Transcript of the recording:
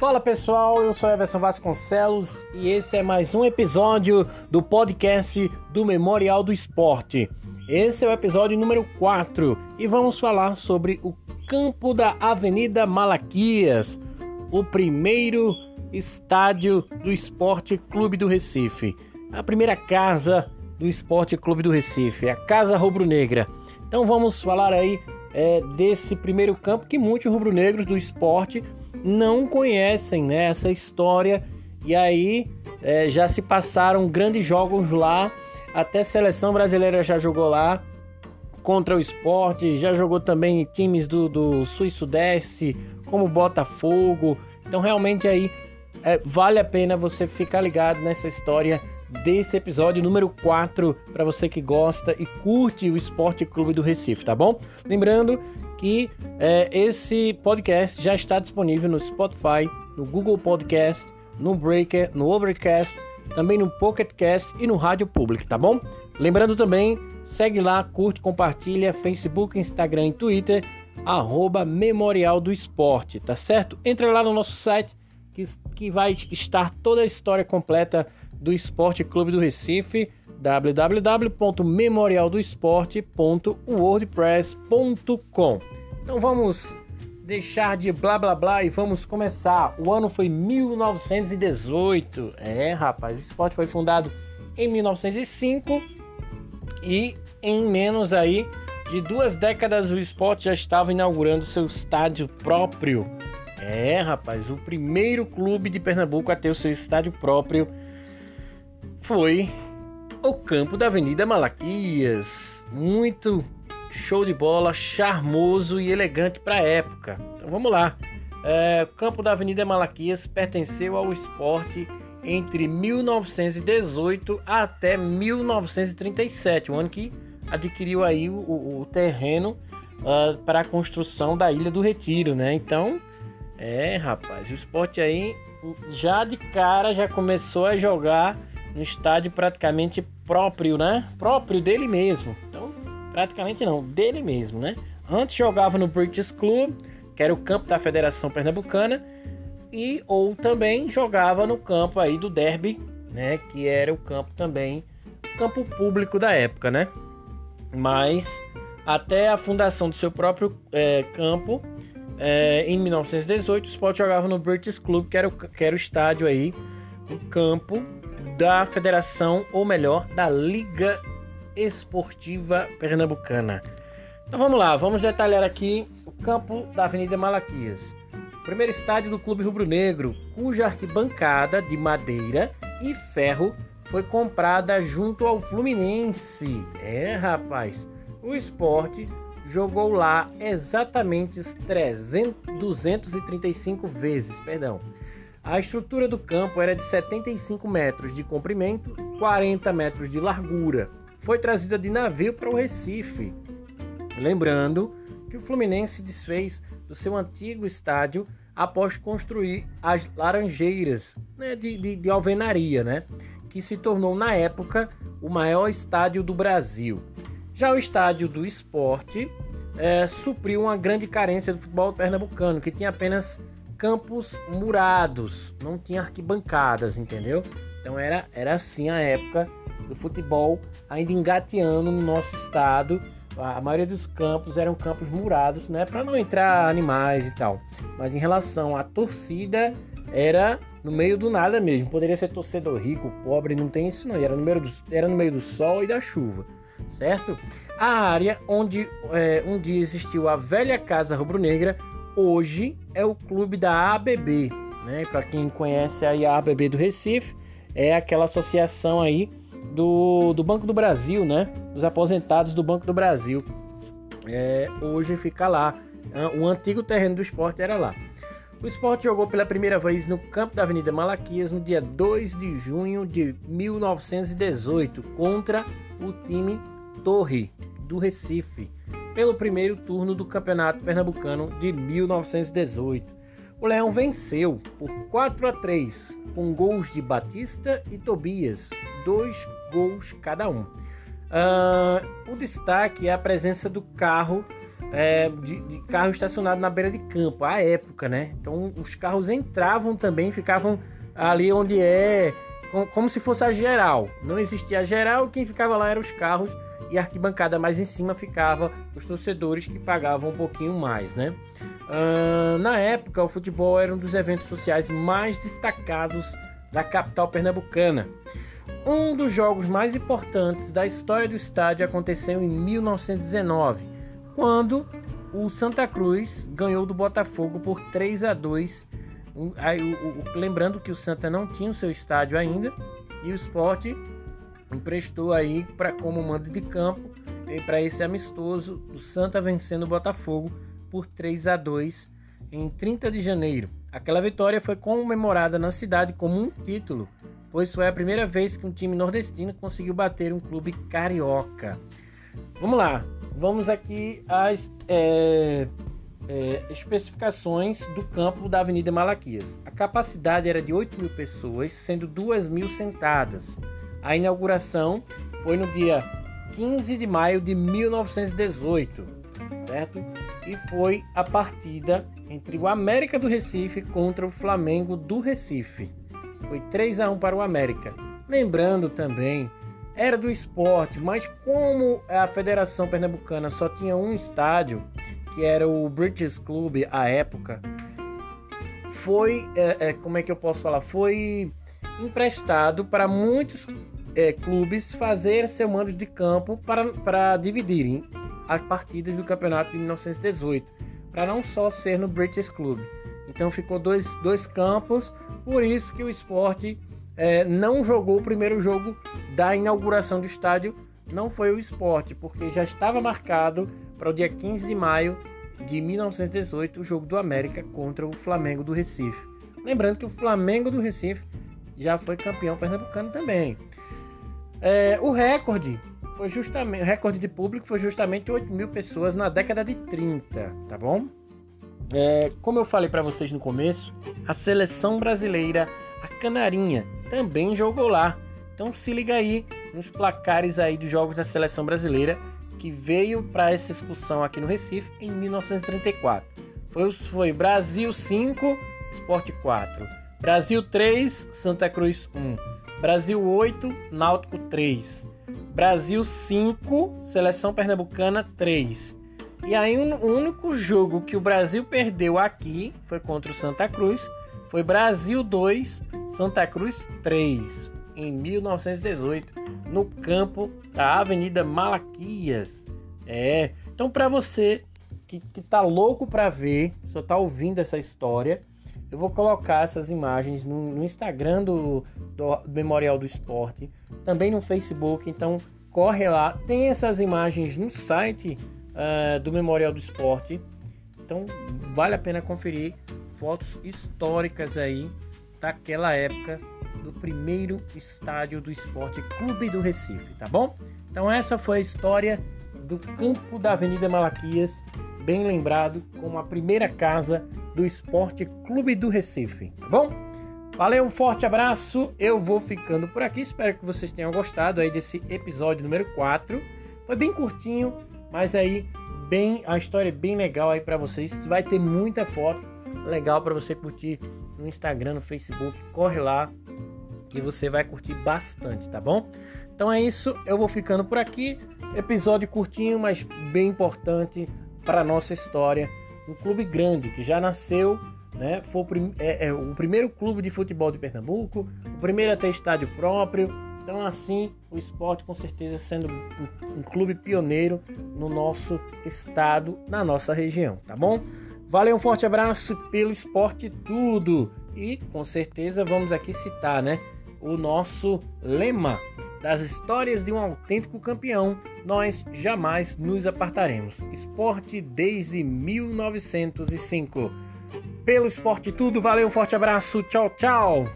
Fala pessoal, eu sou Everson Vasconcelos e esse é mais um episódio do podcast do Memorial do Esporte. Esse é o episódio número 4 e vamos falar sobre o campo da Avenida Malaquias, o primeiro estádio do Esporte Clube do Recife, a primeira casa do Esporte Clube do Recife, a Casa Rubro-Negra. Então vamos falar aí é, desse primeiro campo que muitos rubro-negros do esporte não conhecem né, essa história. E aí é, já se passaram grandes jogos lá, até a seleção brasileira já jogou lá contra o esporte, já jogou também times do, do Sul e Sudeste, como Botafogo. Então realmente aí é, vale a pena você ficar ligado nessa história desse episódio número 4 para você que gosta e curte o Esporte Clube do Recife, tá bom? Lembrando que é, esse podcast já está disponível no Spotify, no Google Podcast, no Breaker, no Overcast, também no Pocket Cast e no Rádio Public, tá bom? Lembrando também, segue lá, curte, compartilha, Facebook, Instagram e Twitter, arroba Memorial do Esporte, tá certo? Entra lá no nosso site que, que vai estar toda a história completa do Esporte Clube do Recife, www.memorialdoesporte.wordpress.com. Então vamos deixar de blá blá blá e vamos começar. O ano foi 1918. É, rapaz, o esporte foi fundado em 1905 e em menos aí de duas décadas o esporte já estava inaugurando seu estádio próprio. É, rapaz, o primeiro clube de Pernambuco a ter o seu estádio próprio foi o campo da Avenida Malaquias. Muito show de bola, charmoso e elegante para a época. Então vamos lá. É, o campo da Avenida Malaquias pertenceu ao esporte entre 1918 até 1937, o ano que adquiriu aí o, o terreno uh, para a construção da Ilha do Retiro, né? Então, é, rapaz, o esporte aí já de cara já começou a jogar no estádio praticamente próprio, né? Próprio dele mesmo. Então, praticamente não, dele mesmo, né? Antes jogava no British Club, que era o campo da Federação Pernambucana, e ou também jogava no campo aí do Derby, né? Que era o campo também, campo público da época, né? Mas até a fundação do seu próprio é, campo, é, em 1918, o Sport jogava no British Club, que era o, que era o estádio aí, o campo da federação, ou melhor, da Liga Esportiva Pernambucana. Então vamos lá, vamos detalhar aqui o campo da Avenida Malaquias. primeiro estádio do Clube Rubro Negro, cuja arquibancada de madeira e ferro foi comprada junto ao Fluminense. É, rapaz, o esporte jogou lá exatamente 300, 235 vezes, perdão. A estrutura do campo era de 75 metros de comprimento, 40 metros de largura. Foi trazida de navio para o Recife. Lembrando que o Fluminense desfez do seu antigo estádio após construir as Laranjeiras né, de, de, de alvenaria, né, que se tornou na época o maior estádio do Brasil. Já o estádio do esporte é, supriu uma grande carência do futebol pernambucano, que tinha apenas campos murados, não tinha arquibancadas, entendeu? Então era, era assim a época do futebol ainda engateando no nosso estado. A maioria dos campos eram campos murados, né, para não entrar animais e tal. Mas em relação à torcida, era no meio do nada mesmo. Poderia ser torcedor rico, pobre, não tem isso não. Era no meio do, era no meio do sol e da chuva, certo? A área onde é, um dia existiu a velha casa rubro-negra hoje é o clube da ABB, né? Para quem conhece aí a ABB do Recife, é aquela associação aí do, do Banco do Brasil, né? Dos aposentados do Banco do Brasil. É, hoje fica lá. O antigo terreno do esporte era lá. O esporte jogou pela primeira vez no campo da Avenida Malaquias no dia 2 de junho de 1918 contra o time Torre do Recife pelo primeiro turno do Campeonato Pernambucano de 1918. O Leão venceu por 4 a 3, com gols de Batista e Tobias, dois gols cada um. Uh, o destaque é a presença do carro é, de, de, carro estacionado na beira de campo, à época, né? Então os carros entravam também, ficavam ali onde é, com, como se fosse a geral. Não existia a geral, quem ficava lá eram os carros e a arquibancada mais em cima ficava os torcedores que pagavam um pouquinho mais, né? Uh, na época, o futebol era um dos eventos sociais mais destacados da capital pernambucana. Um dos jogos mais importantes da história do estádio aconteceu em 1919, quando o Santa Cruz ganhou do Botafogo por 3 a 2. Aí, o, o, lembrando que o Santa não tinha o seu estádio ainda e o esporte emprestou aí para como mando de campo para esse amistoso o Santa vencendo o Botafogo por 3 a 2 em 30 de janeiro. Aquela vitória foi comemorada na cidade como um título, pois foi a primeira vez que um time nordestino conseguiu bater um clube carioca. Vamos lá, vamos aqui às é, é, especificações do campo da Avenida Malaquias. A capacidade era de 8 mil pessoas, sendo 2 mil sentadas. A inauguração foi no dia 15 de maio de 1918, certo? E foi a partida entre o América do Recife contra o Flamengo do Recife. Foi 3 a 1 para o América. Lembrando também, era do esporte, mas como a Federação Pernambucana só tinha um estádio, que era o British Club à época, foi, é, é, como é que eu posso falar? Foi emprestado para muitos é, clubes fazer seu mando de campo para, para dividirem as partidas do campeonato de 1918, para não só ser no British Club. Então ficou dois, dois campos, por isso que o esporte é, não jogou o primeiro jogo da inauguração do estádio, não foi o esporte, porque já estava marcado para o dia 15 de maio de 1918 o jogo do América contra o Flamengo do Recife. Lembrando que o Flamengo do Recife já foi campeão pernambucano também. É, o recorde foi justamente, o recorde de público foi justamente 8 mil pessoas na década de 30, tá bom? É, como eu falei para vocês no começo, a seleção brasileira, a Canarinha, também jogou lá. Então se liga aí nos placares aí dos jogos da seleção brasileira que veio para essa excursão aqui no Recife em 1934. Foi, foi Brasil 5, Esporte 4. Brasil 3, Santa Cruz 1. Brasil 8, Náutico 3. Brasil 5, Seleção Pernambucana 3. E aí o único jogo que o Brasil perdeu aqui foi contra o Santa Cruz. Foi Brasil 2, Santa Cruz 3. Em 1918, no campo da Avenida Malaquias. É. Então para você que, que tá louco para ver, só tá ouvindo essa história, eu vou colocar essas imagens no, no Instagram do, do, Memorial do Esporte, também no Facebook, então corre lá. Tem essas imagens no site uh, do Memorial do Esporte, então vale a pena conferir fotos históricas aí daquela época do primeiro estádio do Esporte Clube do Recife, tá bom? Então essa foi a história do campo da Avenida Malaquias, bem lembrado como a primeira casa do Esporte Clube do Recife, tá bom? Valeu, um forte abraço. Eu vou ficando por aqui. Espero que vocês tenham gostado aí desse episódio número 4. Foi bem curtinho, mas aí bem a história é bem legal aí para vocês. Vai ter muita foto legal para você curtir no Instagram, no Facebook. Corre lá que você vai curtir bastante, tá bom? Então é isso, eu vou ficando por aqui. Episódio curtinho, mas bem importante para nossa história um clube grande que já nasceu, né? Foi o, prim é, é, o primeiro clube de futebol de Pernambuco, o primeiro a ter estádio próprio. Então, assim, o esporte com certeza sendo um, um clube pioneiro no nosso estado, na nossa região, tá bom? Valeu, um forte abraço pelo esporte tudo. E com certeza vamos aqui citar, né? O nosso lema das histórias de um autêntico campeão, nós jamais nos apartaremos. Esporte desde 1905. Pelo Esporte Tudo, valeu, um forte abraço, tchau, tchau!